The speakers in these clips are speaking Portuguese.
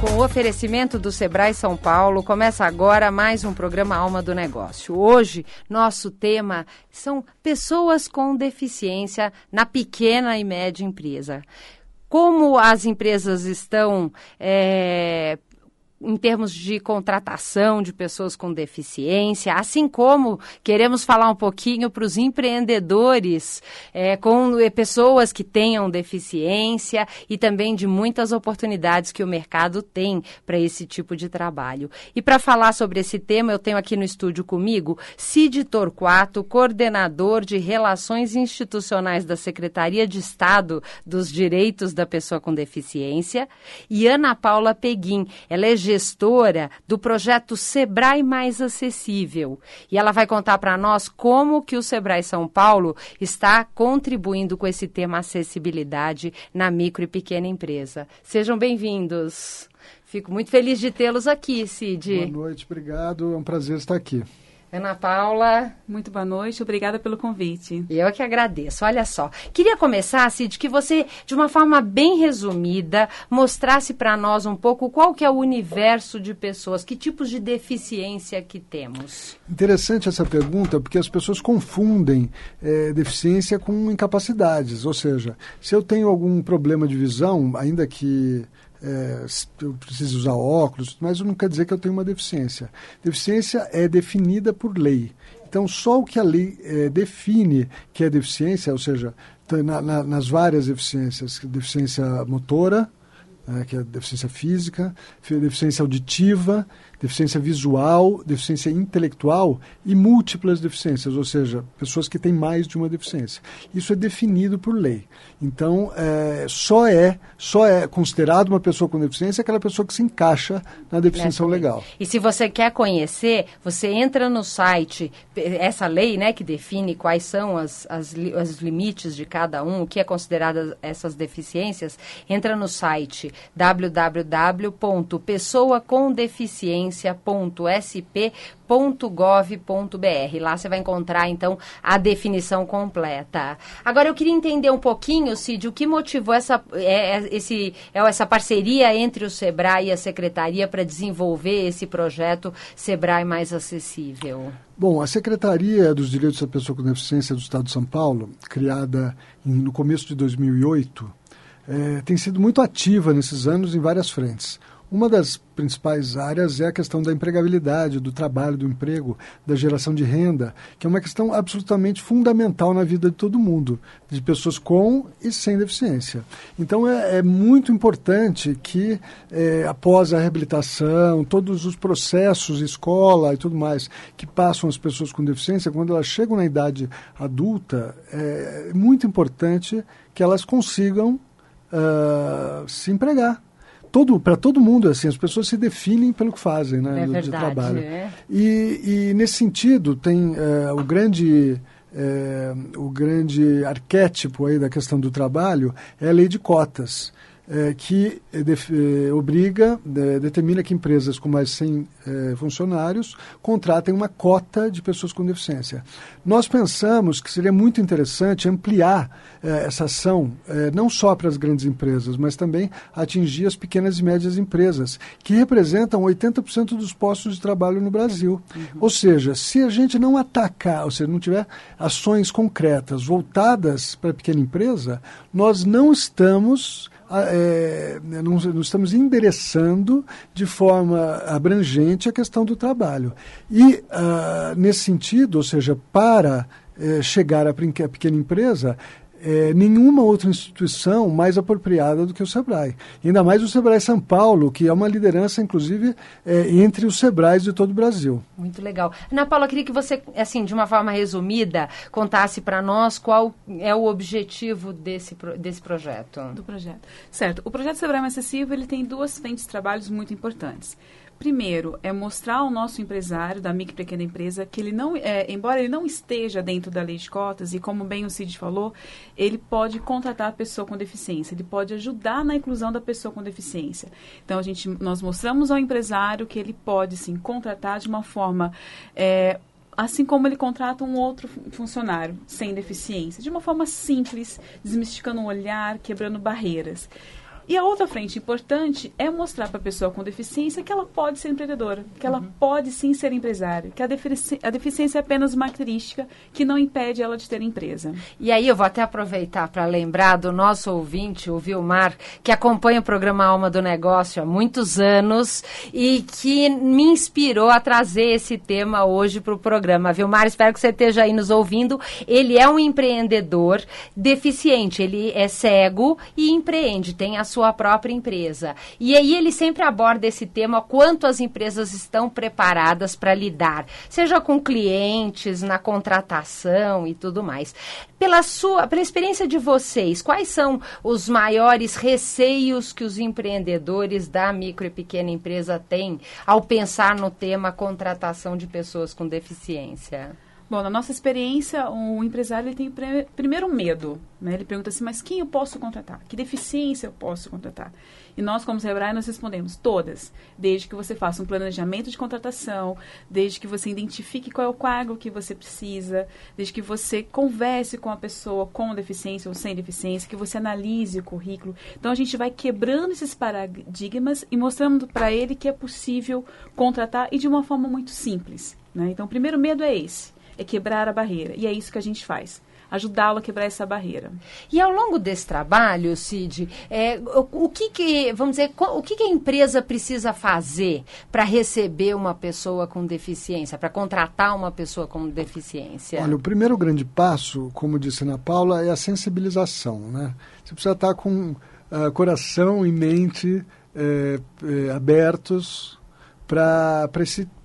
Com o oferecimento do Sebrae São Paulo, começa agora mais um programa Alma do Negócio. Hoje, nosso tema são pessoas com deficiência na pequena e média empresa. Como as empresas estão é, em termos de contratação de pessoas com deficiência, assim como queremos falar um pouquinho para os empreendedores é, com é, pessoas que tenham deficiência e também de muitas oportunidades que o mercado tem para esse tipo de trabalho. E para falar sobre esse tema, eu tenho aqui no estúdio comigo Cid Torquato, coordenador de Relações Institucionais da Secretaria de Estado dos Direitos da Pessoa com Deficiência, e Ana Paula Peguim, ela é gestora do projeto Sebrae Mais Acessível. E ela vai contar para nós como que o Sebrae São Paulo está contribuindo com esse tema acessibilidade na micro e pequena empresa. Sejam bem-vindos. Fico muito feliz de tê-los aqui, Cid. Boa noite, obrigado. É um prazer estar aqui. Ana Paula. Muito boa noite, obrigada pelo convite. Eu que agradeço. Olha só, queria começar, Cid, que você, de uma forma bem resumida, mostrasse para nós um pouco qual que é o universo de pessoas, que tipos de deficiência que temos. Interessante essa pergunta, porque as pessoas confundem é, deficiência com incapacidades. Ou seja, se eu tenho algum problema de visão, ainda que é, eu preciso usar óculos, mas não quer dizer que eu tenho uma deficiência. Deficiência é definida por lei. Então, só o que a lei é, define que é deficiência, ou seja, na, na, nas várias deficiências, deficiência motora, é, que é deficiência física, deficiência auditiva, deficiência visual, deficiência intelectual e múltiplas deficiências, ou seja, pessoas que têm mais de uma deficiência. Isso é definido por lei. Então, é, só é só é considerado uma pessoa com deficiência aquela pessoa que se encaixa na definição legal. E se você quer conhecer, você entra no site, essa lei, né, que define quais são as, as, os limites de cada um, o que é considerado essas deficiências, entra no site www.pessoacondeficiência.sp.gov.br. Lá você vai encontrar, então, a definição completa. Agora, eu queria entender um pouquinho, Cid, o que motivou essa, é, é esse, é essa parceria entre o SEBRAE e a Secretaria para desenvolver esse projeto SEBRAE Mais Acessível. Bom, a Secretaria dos Direitos da Pessoa com Deficiência do Estado de São Paulo, criada em, no começo de 2008, é, tem sido muito ativa nesses anos em várias frentes. Uma das principais áreas é a questão da empregabilidade, do trabalho, do emprego, da geração de renda, que é uma questão absolutamente fundamental na vida de todo mundo, de pessoas com e sem deficiência. Então é, é muito importante que, é, após a reabilitação, todos os processos, escola e tudo mais, que passam as pessoas com deficiência, quando elas chegam na idade adulta, é muito importante que elas consigam uh, se empregar. Todo, para todo mundo, assim, as pessoas se definem pelo que fazem, né, é verdade, de trabalho. É. E, e, nesse sentido, tem uh, o grande... o grande arquétipo aí da questão do trabalho é a lei de cotas é, que é, obriga, é, determina que empresas com mais 100 funcionários contratem uma cota de pessoas com deficiência. Nós pensamos que seria muito interessante ampliar essa ação, não só para as grandes empresas, mas também atingir as pequenas e médias empresas, que representam 80% dos postos de trabalho no Brasil. Uhum. Ou seja, se a gente não atacar, ou seja, não tiver ações concretas voltadas para a pequena empresa, nós não estamos é, não, não, estamos endereçando de forma abrangente a questão do trabalho. E, uh, nesse sentido, ou seja, para uh, chegar à pequena empresa, é, nenhuma outra instituição mais apropriada do que o SEBRAE. Ainda mais o SEBRAE São Paulo, que é uma liderança, inclusive, é, entre os SEBRAEs de todo o Brasil. Muito legal. Ana Paula, queria que você, assim, de uma forma resumida, contasse para nós qual é o objetivo desse, desse projeto. Do projeto. Certo. O projeto SEBRAE Mais Acessível ele tem duas frentes de trabalhos muito importantes. Primeiro, é mostrar ao nosso empresário da micro e pequena empresa que ele não, é, embora ele não esteja dentro da lei de cotas, e como bem o Cid falou, ele pode contratar a pessoa com deficiência, ele pode ajudar na inclusão da pessoa com deficiência. Então, a gente, nós mostramos ao empresário que ele pode, sim, contratar de uma forma é, assim como ele contrata um outro funcionário sem deficiência, de uma forma simples, desmistificando o olhar, quebrando barreiras. E a outra frente importante é mostrar para a pessoa com deficiência que ela pode ser empreendedora, que ela uhum. pode sim ser empresária, que a, defici a deficiência é apenas uma característica que não impede ela de ter empresa. E aí eu vou até aproveitar para lembrar do nosso ouvinte, o Vilmar, que acompanha o programa Alma do Negócio há muitos anos e que me inspirou a trazer esse tema hoje para o programa. Vilmar, espero que você esteja aí nos ouvindo. Ele é um empreendedor deficiente, ele é cego e empreende, tem a sua própria empresa. E aí ele sempre aborda esse tema, quanto as empresas estão preparadas para lidar, seja com clientes, na contratação e tudo mais. Pela sua, pela experiência de vocês, quais são os maiores receios que os empreendedores da micro e pequena empresa têm ao pensar no tema contratação de pessoas com deficiência? Bom, na nossa experiência, o empresário ele tem primeiro medo. Né? Ele pergunta assim, mas quem eu posso contratar? Que deficiência eu posso contratar? E nós, como Sebrae, nós respondemos todas. Desde que você faça um planejamento de contratação, desde que você identifique qual é o cargo que você precisa, desde que você converse com a pessoa com deficiência ou sem deficiência, que você analise o currículo. Então, a gente vai quebrando esses paradigmas e mostrando para ele que é possível contratar e de uma forma muito simples. Né? Então, o primeiro medo é esse é quebrar a barreira. E é isso que a gente faz ajudá-lo a quebrar essa barreira. E ao longo desse trabalho, Cid, é, o, o, que, que vamos dizer, o que, que a empresa precisa fazer para receber uma pessoa com deficiência, para contratar uma pessoa com deficiência? Olha, o primeiro grande passo, como disse Ana Paula, é a sensibilização, né? Você precisa estar com uh, coração e mente é, é, abertos para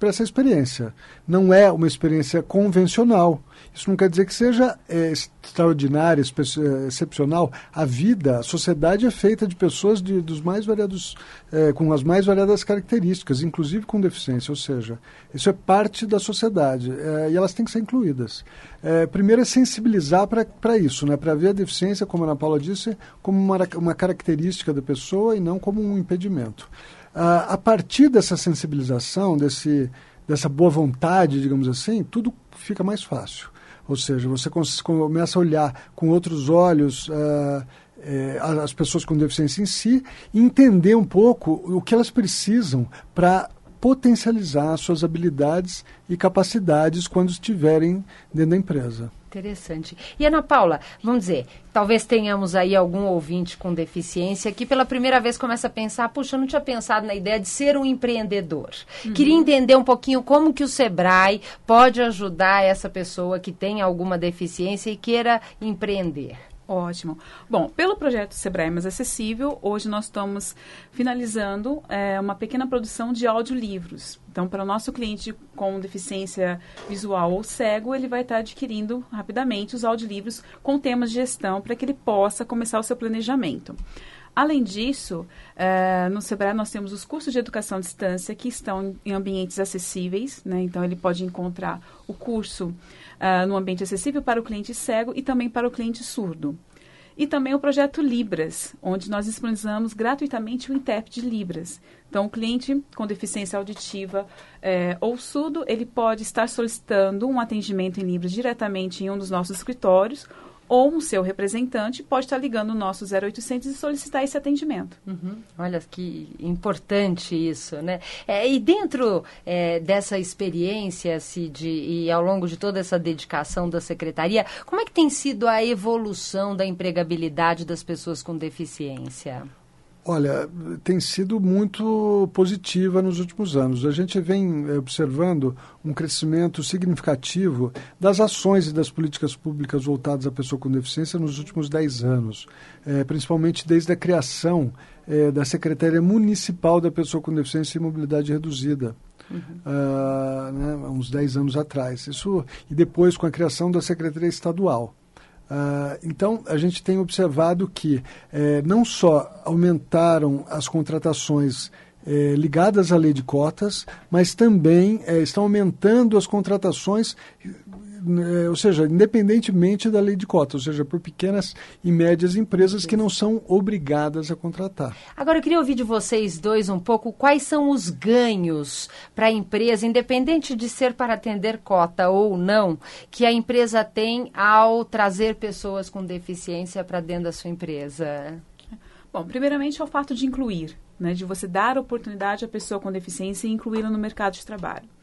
essa experiência. Não é uma experiência convencional. Isso não quer dizer que seja é, extraordinária, é, excepcional. A vida, a sociedade é feita de pessoas de, dos mais variados, é, com as mais variadas características, inclusive com deficiência. Ou seja, isso é parte da sociedade é, e elas têm que ser incluídas. É, primeiro é sensibilizar para isso, né? para ver a deficiência, como a Ana Paula disse, como uma, uma característica da pessoa e não como um impedimento. Uh, a partir dessa sensibilização, desse, dessa boa vontade, digamos assim, tudo fica mais fácil. Ou seja, você começa a olhar com outros olhos uh, eh, as pessoas com deficiência em si e entender um pouco o que elas precisam para potencializar suas habilidades e capacidades quando estiverem dentro da empresa. Interessante. E Ana Paula, vamos dizer, talvez tenhamos aí algum ouvinte com deficiência que pela primeira vez começa a pensar, puxa, eu não tinha pensado na ideia de ser um empreendedor. Uhum. Queria entender um pouquinho como que o Sebrae pode ajudar essa pessoa que tem alguma deficiência e queira empreender. Ótimo. Bom, pelo projeto Sebrae Mais Acessível, hoje nós estamos finalizando é, uma pequena produção de audiolivros. Então, para o nosso cliente com deficiência visual ou cego, ele vai estar adquirindo rapidamente os audiolivros com temas de gestão para que ele possa começar o seu planejamento. Além disso, é, no Sebrae nós temos os cursos de educação à distância que estão em ambientes acessíveis, né? então ele pode encontrar o curso uh, no ambiente acessível para o cliente cego e também para o cliente surdo. E também o projeto Libras, onde nós disponibilizamos gratuitamente o intérprete Libras. Então, o cliente com deficiência auditiva é, ou surdo, ele pode estar solicitando um atendimento em Libras diretamente em um dos nossos escritórios ou um seu representante pode estar ligando o nosso 0800 e solicitar esse atendimento. Uhum. Olha que importante isso, né? É, e dentro é, dessa experiência, Cid, e ao longo de toda essa dedicação da secretaria, como é que tem sido a evolução da empregabilidade das pessoas com deficiência? Olha, tem sido muito positiva nos últimos anos. A gente vem eh, observando um crescimento significativo das ações e das políticas públicas voltadas à pessoa com deficiência nos últimos 10 anos, é, principalmente desde a criação é, da Secretaria Municipal da Pessoa com Deficiência e Mobilidade Reduzida. Uhum. Uh, né, uns 10 anos atrás. Isso, e depois com a criação da Secretaria Estadual. Uh, então, a gente tem observado que eh, não só aumentaram as contratações eh, ligadas à lei de cotas, mas também eh, estão aumentando as contratações ou seja, independentemente da lei de cotas, ou seja, por pequenas e médias empresas que não são obrigadas a contratar. Agora, eu queria ouvir de vocês dois um pouco quais são os ganhos para a empresa, independente de ser para atender cota ou não, que a empresa tem ao trazer pessoas com deficiência para dentro da sua empresa. Bom, primeiramente é o fato de incluir, né, de você dar oportunidade à pessoa com deficiência e incluí-la no mercado de trabalho.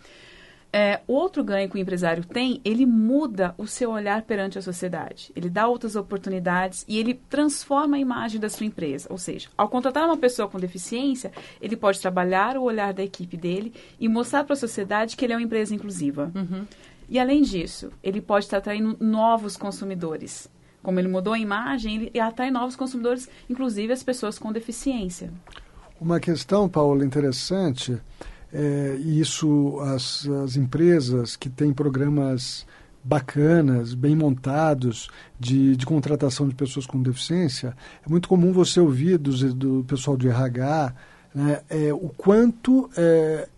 É, outro ganho que o empresário tem, ele muda o seu olhar perante a sociedade. Ele dá outras oportunidades e ele transforma a imagem da sua empresa. Ou seja, ao contratar uma pessoa com deficiência, ele pode trabalhar o olhar da equipe dele e mostrar para a sociedade que ele é uma empresa inclusiva. Uhum. E além disso, ele pode estar atraindo novos consumidores. Como ele mudou a imagem, ele atrai novos consumidores, inclusive as pessoas com deficiência. Uma questão, Paulo, interessante é, e isso, as, as empresas que têm programas bacanas, bem montados, de, de contratação de pessoas com deficiência, é muito comum você ouvir dos, do pessoal de RH né, é, o quanto é,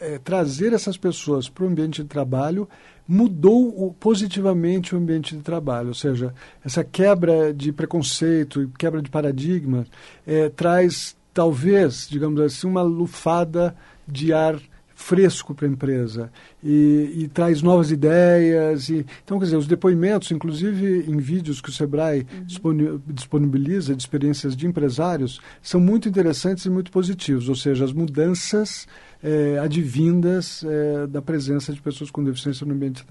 é, trazer essas pessoas para o ambiente de trabalho mudou o, positivamente o ambiente de trabalho, ou seja, essa quebra de preconceito e quebra de paradigma é, traz talvez, digamos assim, uma lufada de ar fresco para a empresa e, e, traz novas ideias. E, então, quer dizer, os depoimentos, inclusive em vídeos que o Sebrae uhum. disponibiliza de experiências de empresários, são muito interessantes e muito positivos, ou seja, as mudanças é, advindas é, da presença de pessoas com deficiência no ambiente,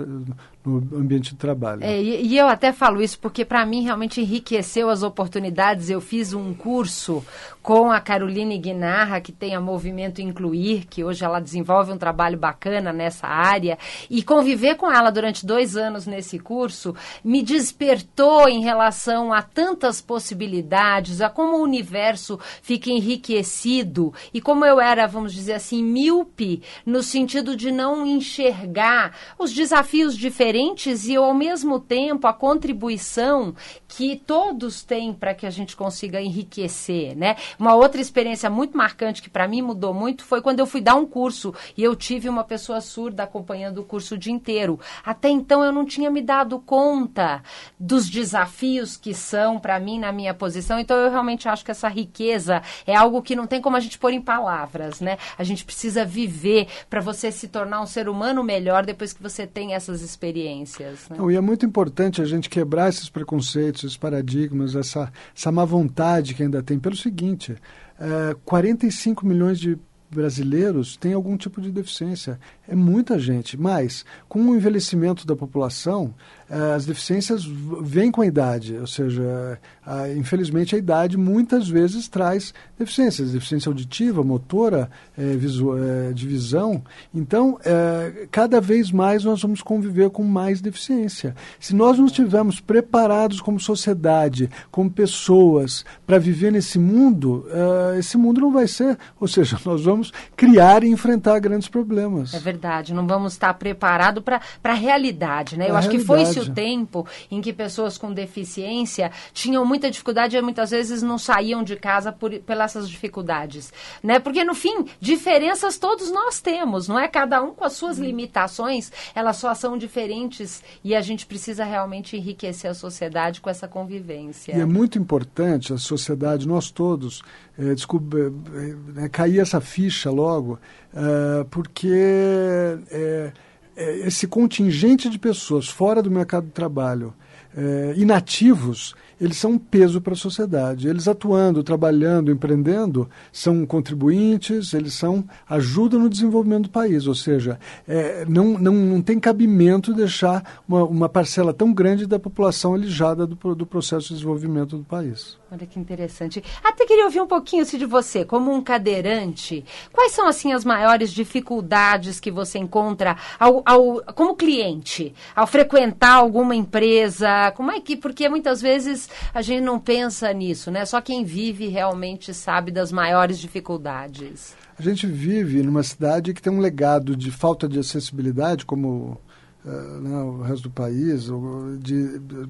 no ambiente de trabalho. É, e, e, eu até falo isso porque, para mim, realmente enriqueceu as oportunidades. Eu fiz um curso com a Caroline Guinarra, que tem a Movimento Incluir, que hoje ela desenvolve um trabalho bacana nessa área. E conviver com ela durante dois anos nesse curso me despertou em relação a tantas possibilidades, a como o universo fica enriquecido e como eu era, vamos dizer assim, míope no sentido de não enxergar os desafios diferentes e, ao mesmo tempo, a contribuição que todos têm para que a gente consiga enriquecer, né? Uma outra experiência muito marcante que para mim mudou muito foi quando eu fui dar um curso e eu tive uma pessoa surda acompanhando o curso o dia inteiro. Até então eu não tinha me dado conta dos desafios que são para mim na minha posição. Então eu realmente acho que essa riqueza é algo que não tem como a gente pôr em palavras, né? A gente precisa precisa viver para você se tornar um ser humano melhor depois que você tem essas experiências. Né? Não, e é muito importante a gente quebrar esses preconceitos, esses paradigmas, essa, essa má vontade que ainda tem. Pelo seguinte, é, 45 milhões de brasileiros têm algum tipo de deficiência. É muita gente, mas com o envelhecimento da população, eh, as deficiências vêm com a idade, ou seja, infelizmente a idade muitas vezes traz deficiências, deficiência auditiva, motora, visu, é, de visão. Então, cada vez mais nós vamos conviver com mais deficiência. Se nós não estivermos preparados como sociedade, como pessoas, para viver nesse mundo, esse mundo não vai ser, ou seja, nós vamos criar e enfrentar grandes problemas. É verdade, não vamos estar preparados para a realidade, né? Eu a acho realidade. que foi-se o tempo em que pessoas com deficiência tinham muita dificuldade e muitas vezes não saíam de casa por, pelas dificuldades, né? Porque no fim, diferenças todos nós temos, não é? Cada um com as suas limitações, elas só são diferentes e a gente precisa realmente enriquecer a sociedade com essa convivência. E é muito importante a sociedade, nós todos, é, desculpa, é, cair essa ficha logo, é, porque é, esse contingente de pessoas fora do mercado de trabalho, inativos, eles são um peso para a sociedade. Eles atuando, trabalhando, empreendendo, são contribuintes, eles são ajudam no desenvolvimento do país. Ou seja, é, não, não, não tem cabimento deixar uma, uma parcela tão grande da população alijada do, do processo de desenvolvimento do país. Olha que interessante. Até queria ouvir um pouquinho assim, de você, como um cadeirante. Quais são assim as maiores dificuldades que você encontra ao, ao, como cliente, ao frequentar alguma empresa? Como é que, porque muitas vezes a gente não pensa nisso, né? Só quem vive realmente sabe das maiores dificuldades. A gente vive numa cidade que tem um legado de falta de acessibilidade, como uh, né, o resto do país, de, de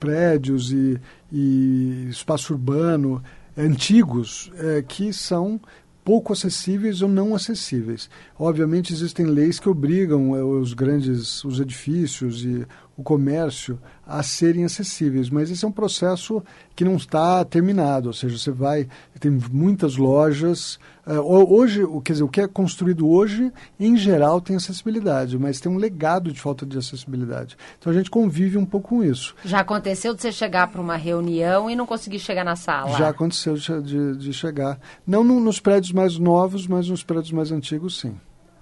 prédios e, e espaço urbano antigos é, que são pouco acessíveis ou não acessíveis. Obviamente existem leis que obrigam os grandes os edifícios e o comércio a serem acessíveis, mas esse é um processo que não está terminado, ou seja, você vai, tem muitas lojas, uh, hoje, quer dizer, o que é construído hoje, em geral, tem acessibilidade, mas tem um legado de falta de acessibilidade. Então a gente convive um pouco com isso. Já aconteceu de você chegar para uma reunião e não conseguir chegar na sala? Já aconteceu de, de, de chegar, não no, nos prédios mais novos, mas nos prédios mais antigos, sim.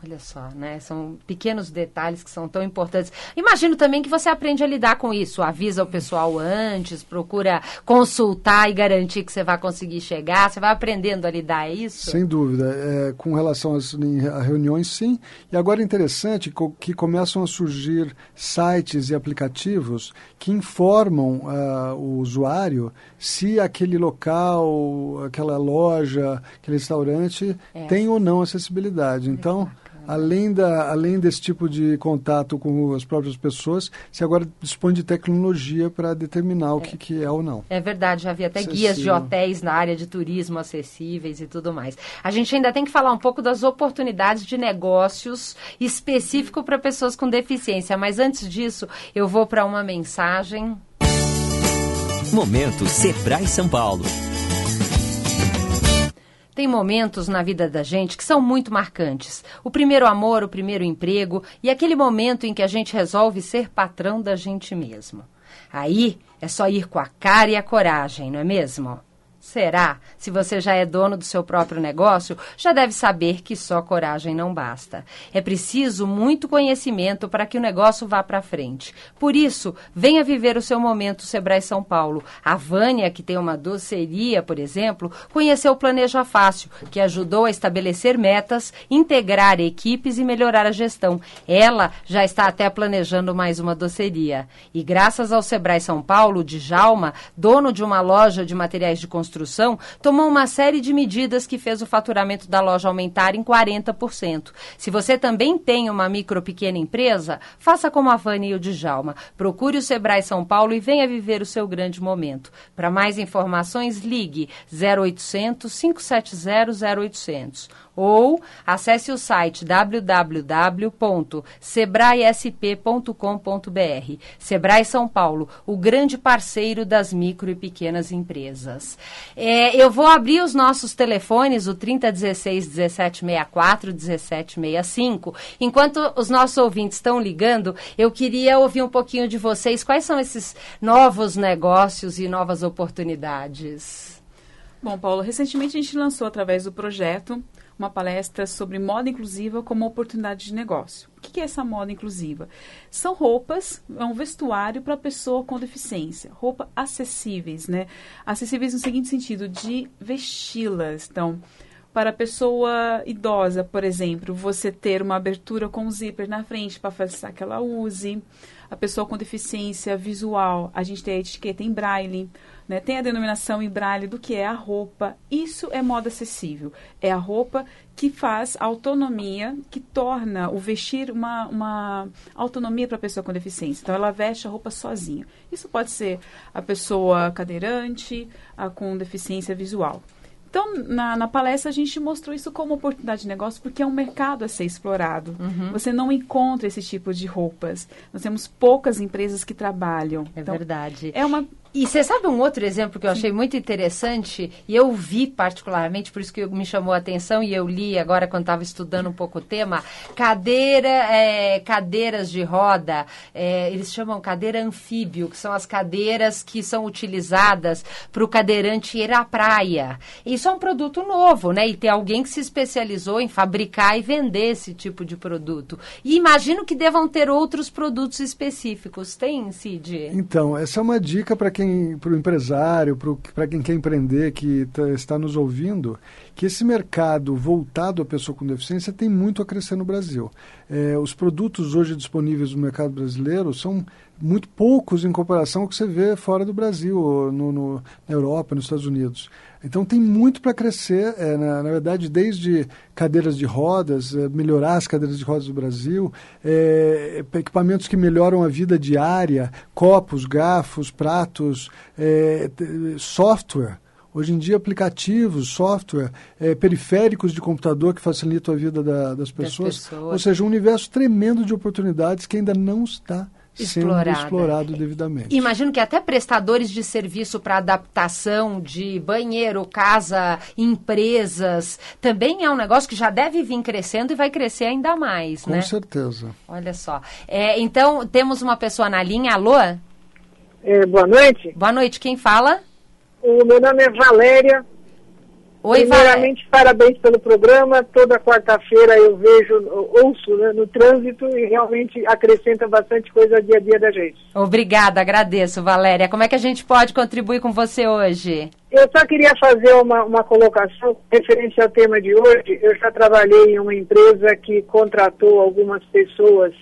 Olha só, né? São pequenos detalhes que são tão importantes. Imagino também que você aprende a lidar com isso. Avisa o pessoal antes, procura consultar e garantir que você vai conseguir chegar. Você vai aprendendo a lidar, é isso? Sem dúvida. É, com relação às reuniões, sim. E agora é interessante que começam a surgir sites e aplicativos que informam uh, o usuário se aquele local, aquela loja, aquele restaurante é. tem ou não acessibilidade. Então além, da, além desse tipo de contato com as próprias pessoas, se agora dispõe de tecnologia para determinar o é. que, que é ou não. É verdade, já havia até Acessível. guias de hotéis na área de turismo acessíveis e tudo mais. A gente ainda tem que falar um pouco das oportunidades de negócios específico para pessoas com deficiência, mas antes disso, eu vou para uma mensagem. Momento Sebrae São Paulo. Tem momentos na vida da gente que são muito marcantes. O primeiro amor, o primeiro emprego e aquele momento em que a gente resolve ser patrão da gente mesmo. Aí é só ir com a cara e a coragem, não é mesmo? Será? Se você já é dono do seu próprio negócio, já deve saber que só coragem não basta. É preciso muito conhecimento para que o negócio vá para frente. Por isso, venha viver o seu momento Sebrae São Paulo. A Vânia, que tem uma doceria, por exemplo, conheceu o Planeja Fácil, que ajudou a estabelecer metas, integrar equipes e melhorar a gestão. Ela já está até planejando mais uma doceria. E graças ao Sebrae São Paulo, Djalma, dono de uma loja de materiais de construção, construção, tomou uma série de medidas que fez o faturamento da loja aumentar em 40%. Se você também tem uma micro pequena empresa, faça como a Vânia e o Djalma. Procure o Sebrae São Paulo e venha viver o seu grande momento. Para mais informações, ligue 0800 570 0800 ou acesse o site www.sebraesp.com.br. Sebrae São Paulo, o grande parceiro das micro e pequenas empresas. É, eu vou abrir os nossos telefones, o 3016 1764 1765. Enquanto os nossos ouvintes estão ligando, eu queria ouvir um pouquinho de vocês. Quais são esses novos negócios e novas oportunidades? Bom, Paulo, recentemente a gente lançou através do projeto uma palestra sobre moda inclusiva como oportunidade de negócio. O que é essa moda inclusiva? São roupas, é um vestuário para pessoa com deficiência. Roupa acessíveis, né? Acessíveis no seguinte sentido, de vesti-las. Então, para pessoa idosa, por exemplo, você ter uma abertura com zíper na frente para facilitar que ela use. A pessoa com deficiência visual, a gente tem a etiqueta em braille né? Tem a denominação em braille do que é a roupa. Isso é moda acessível. É a roupa que faz autonomia, que torna o vestir uma, uma autonomia para a pessoa com deficiência. Então, ela veste a roupa sozinha. Isso pode ser a pessoa cadeirante, a com deficiência visual. Então, na, na, palestra, a gente mostrou isso como oportunidade de negócio, porque é um mercado a ser explorado. Uhum. Você não encontra esse tipo de roupas. Nós temos poucas empresas que trabalham. É então, verdade. É uma E você sabe um outro exemplo que eu achei muito interessante, e eu vi particularmente, por isso que me chamou a atenção, e eu li agora quando estava estudando um pouco o tema, cadeira, é, cadeiras de roda, é, eles chamam cadeira anfíbio, que são as cadeiras que são utilizadas para o cadeirante ir à praia. Isso é um produto novo, né? E tem alguém que se especializou em fabricar e vender esse tipo de produto. E imagino que devam ter outros produtos específicos. Tem, Cid? Então, essa é uma dica para quem, para o empresário, para quem quer empreender, que tá, está nos ouvindo, que esse mercado voltado à pessoa com deficiência tem muito a crescer no Brasil. É, os produtos hoje disponíveis no mercado brasileiro são muito poucos em comparação ao que você vê fora do Brasil, no, no na Europa, nos Estados Unidos. Então tem muito para crescer, é, na, na, verdade, desde cadeiras de rodas, é, melhorar as cadeiras de rodas do Brasil, é, equipamentos que melhoram a vida diária, copos, garfos, pratos, é, software. Hoje em dia, aplicativos, software, é, periféricos de computador que facilitam a vida da, das, pessoas. das, pessoas. Ou seja, um universo tremendo de oportunidades que ainda não está Explorada. sendo explorado devidamente. Imagino que até prestadores de serviço para adaptação de banheiro, casa, empresas, também é um negócio que já deve vir crescendo e vai crescer ainda mais, Com né? Com certeza. Olha só. É, então, temos uma pessoa na linha. Alô? É, boa noite. Boa noite. Quem fala? O meu nome é Valéria. Oi, Primeiramente, Valéria. parabéns pelo programa. Toda quarta-feira eu vejo, ouço né, no trânsito e realmente acrescenta bastante coisa dia a dia da gente. Obrigada, agradeço, Valéria. Como é que a gente pode contribuir com você hoje? Eu só queria fazer uma, uma colocação referente ao tema de hoje. Eu já trabalhei em uma empresa que contratou algumas pessoas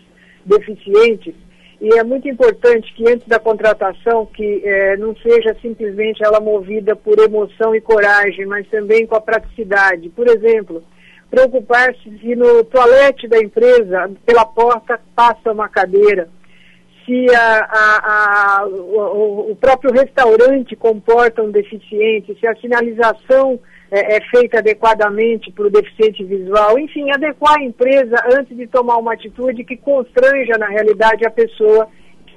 deficientes e é muito importante que antes da contratação que é, não seja simplesmente ela movida por emoção e coragem, mas também com a praticidade. Por exemplo, preocupar-se se no toalete da empresa, pela porta, passa uma cadeira. Se a, a, a, o, o próprio restaurante comporta um deficiente, se a sinalização é, é feita adequadamente para o deficiente visual, enfim, adequar a empresa antes de tomar uma atitude que constranja, na realidade, a pessoa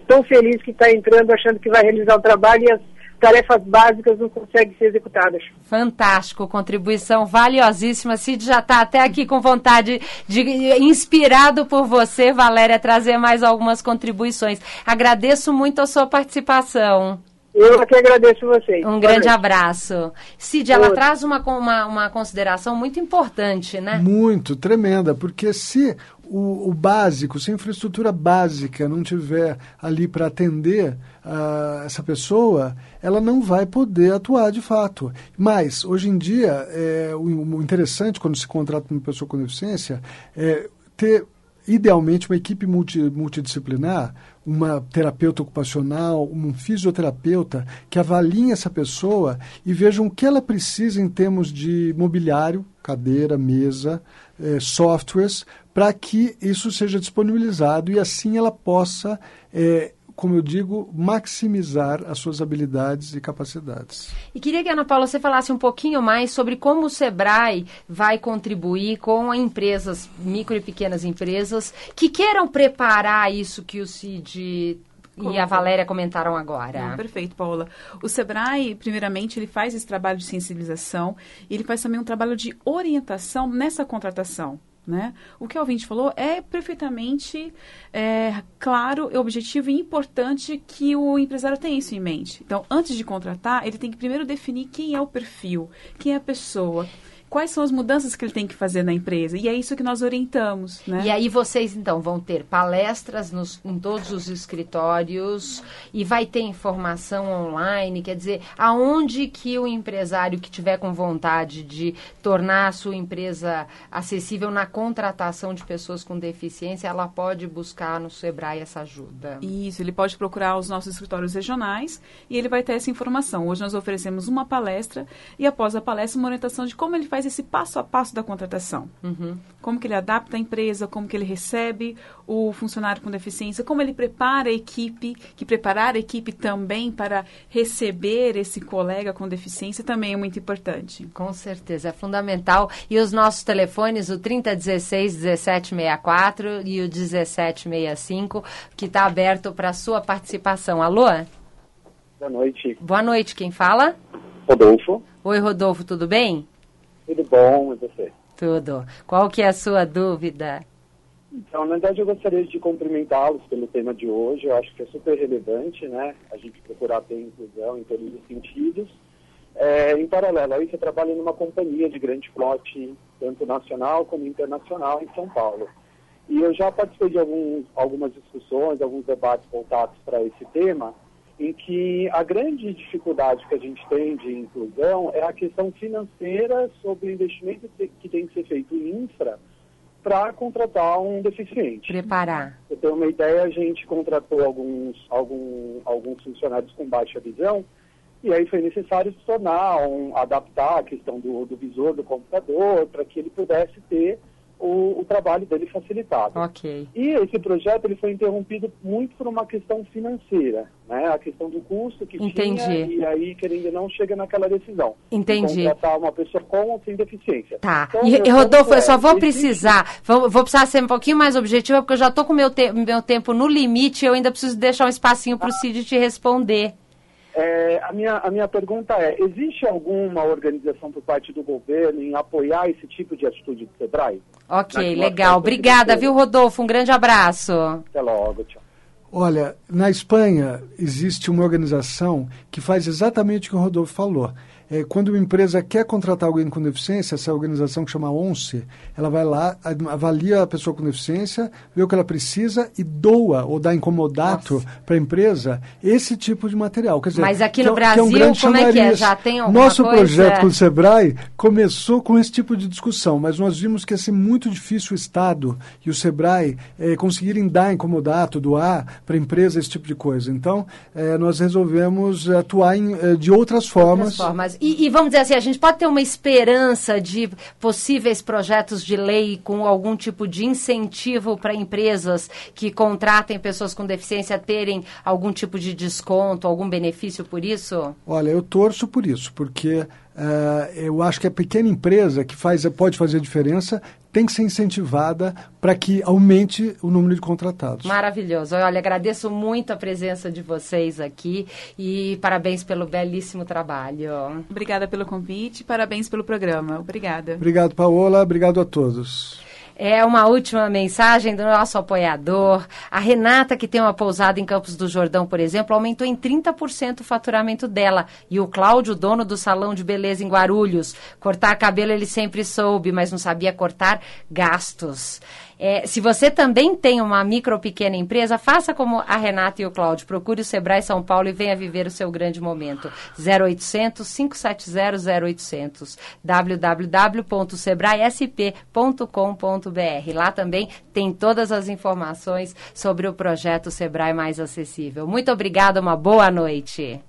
tão feliz que está entrando achando que vai realizar o trabalho e as tarefas básicas não conseguem ser executadas. Fantástico, contribuição valiosíssima. Cid já está até aqui com vontade de, inspirado por você, Valéria, trazer mais algumas contribuições. Agradeço muito a sua participação. Eu que agradeço vocês. Um grande abraço. Cid, ela Outro. traz uma, uma, uma, consideração muito importante, né? Muito, tremenda, porque se o, o básico, se a infraestrutura básica não tiver ali para atender uh, essa pessoa, ela não vai poder atuar de fato. Mas, hoje em dia, é, o, o interessante quando se contrata uma pessoa com deficiência é ter idealmente uma equipe multi, multidisciplinar, uma terapeuta ocupacional, um fisioterapeuta que avaliem essa pessoa e vejam o que ela precisa em termos de mobiliário, cadeira, mesa, eh, softwares, para que isso seja disponibilizado e assim ela possa eh, como eu digo, maximizar as suas habilidades e capacidades. E queria que, Ana Paula, você falasse um pouquinho mais sobre como o SEBRAE vai contribuir com empresas, micro e pequenas empresas, que queiram preparar isso que o CID e a Valéria comentaram agora. perfeito, Paula. O Sebrae, primeiramente, ele faz esse trabalho de sensibilização e ele faz também um trabalho de orientação nessa contratação. Né? O que o ouvinte falou é perfeitamente é, claro, objetivo e importante que o empresário tenha isso em mente. Então, antes de contratar, ele tem que primeiro definir quem é o perfil, quem é a pessoa quais são as mudanças que ele tem que fazer na empresa. E é isso que nós orientamos. Né? E aí vocês, então, vão ter palestras nos, em todos os escritórios e vai ter informação online, quer dizer, aonde que o empresário que tiver com vontade de tornar a sua empresa acessível na contratação de pessoas com deficiência, ela pode buscar no Sebrae essa ajuda. Isso, ele pode procurar os nossos escritórios regionais e ele vai ter essa informação. Hoje nós oferecemos uma palestra e após a palestra uma orientação de como ele faz faz esse passo a passo da contratação. Uhum. Como que ele adapta a empresa, como que ele recebe o funcionário com deficiência, como ele prepara a equipe, que preparar a equipe também para receber esse colega com deficiência também é muito importante. Com certeza, é fundamental. E os nossos telefones, o 3016 1764 e o 1765, que está aberto para a sua participação. Alô? Boa noite. Boa noite, quem fala? Rodolfo. Oi, Rodolfo, tudo bem? Tudo bom, e você? Tudo. Qual que é a sua dúvida? Então, na verdade, eu gostaria de cumprimentá-los pelo tema de hoje. Eu acho que é super relevante, né? A gente procurar ter inclusão em todos os sentidos. É, em paralelo a isso, eu trabalho numa companhia de grande porte, tanto nacional como internacional, em São Paulo. E eu já participei de alguns, algumas discussões, alguns debates voltados para esse tema, em que a grande dificuldade que a gente tem de inclusão é a questão financeira sobre o investimento que tem que ser feito em infra para contratar um deficiente. Preparar. Para ter uma ideia, a gente contratou alguns, algum, alguns funcionários com baixa visão e aí foi necessário tornar, um, adaptar a questão do, do visor do computador para que ele pudesse ter o, o, trabalho dele facilitado. Ok. E esse projeto ele foi interrompido muito por uma questão financeira, né? A questão do custo que Entendi. tinha e aí querendo não chega naquela decisão. Entendi. De contratar uma pessoa com ou sem deficiência. Tá. Então, e, Rodolfo, eu só vou existe- precisar, vou, vou precisar ser um pouquinho mais objetiva, porque eu já estou com meu, te- meu tempo no limite, eu ainda preciso deixar um espacinho para o Cid te responder. É, a, minha, a minha pergunta é, existe alguma organização por parte do governo em apoiar esse tipo de atitude do SEBRAE? Ok, legal. Obrigada, viu, Rodolfo? Um grande abraço. Até logo, tchau. Olha, na Espanha existe uma organização que faz exatamente o que o Rodolfo falou. É, quando uma empresa quer contratar alguém com deficiência, essa organização que chama ONCE, ela vai lá, avalia a pessoa com deficiência, vê o que ela precisa e doa ou dá incomodato para a empresa esse tipo de material. Quer dizer, Mas aqui que no é- que é um Brasil, como é que é? Já tem alguma Nosso coisa? projeto com o Sebrae começou com esse tipo de discussão, mas nós vimos que ia ser muito difícil o Estado e o Sebrae eh, conseguirem dar incomodato, doar para a empresa esse tipo de coisa. Então, eh, nós resolvemos atuar em, eh, de outras formas. Outras formas. E, e vamos dizer assim, a gente pode ter uma esperança de possíveis projetos de lei com algum tipo de incentivo para empresas que contratem pessoas com deficiência terem algum tipo de desconto, algum benefício por isso? Olha, eu torço por isso, porque eh, eu acho que a pequena empresa que faz, pode fazer a diferença tem que ser incentivada para que aumente o número de contratados. Maravilhoso. Olha, agradeço muito a presença de vocês aqui e parabéns pelo belíssimo trabalho. Obrigada pelo convite, parabéns pelo programa. Obrigada. Obrigado, Paola. Obrigado a todos. É uma última mensagem do nosso apoiador. A Renata, que tem uma pousada em Campos do Jordão, por exemplo, aumentou em 30% o faturamento dela. E o Cláudio, dono do salão de beleza em Guarulhos. Cortar cabelo ele sempre soube, mas não sabia cortar gastos. É, se você também tem uma micro ou pequena empresa, faça como a Renata e o Cláudio. Procure o Sebrae São Paulo e venha viver o seu grande momento. 0800 570 0800 www.sebraesp.com.br. Lá também tem todas as informações sobre o projeto Sebrae Mais Acessível. Muito obrigada, uma boa noite.